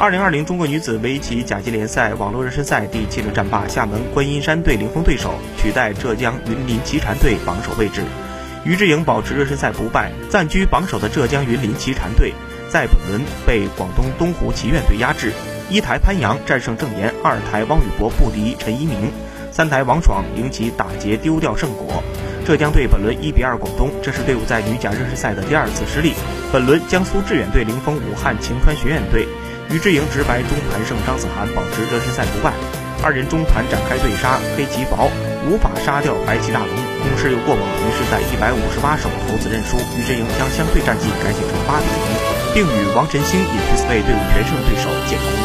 二零二零中国女子围棋甲级联赛网络热身赛第七轮战罢，厦门观音山队零封对手，取代浙江云林奇禅队榜首位置。于志颖保持热身赛不败，暂居榜首的浙江云林奇禅队，在本轮被广东东湖棋院队压制。一台潘阳战胜郑岩，二台汪宇博不敌陈一鸣，三台王爽赢棋打劫丢掉胜果。浙江队本轮一比二广东，这是队伍在女甲热身赛的第二次失利。本轮江苏致远队零封武汉晴川学院队，于之莹直白中盘胜张子涵，保持热身赛不败。二人中盘展开对杀，黑棋薄，无法杀掉白棋大龙，攻势又过猛，于是，在一百五十八手投子认输。于之莹将相对战绩改写成八比零，并与王晨星、尹 P 四队队伍全胜对手建功。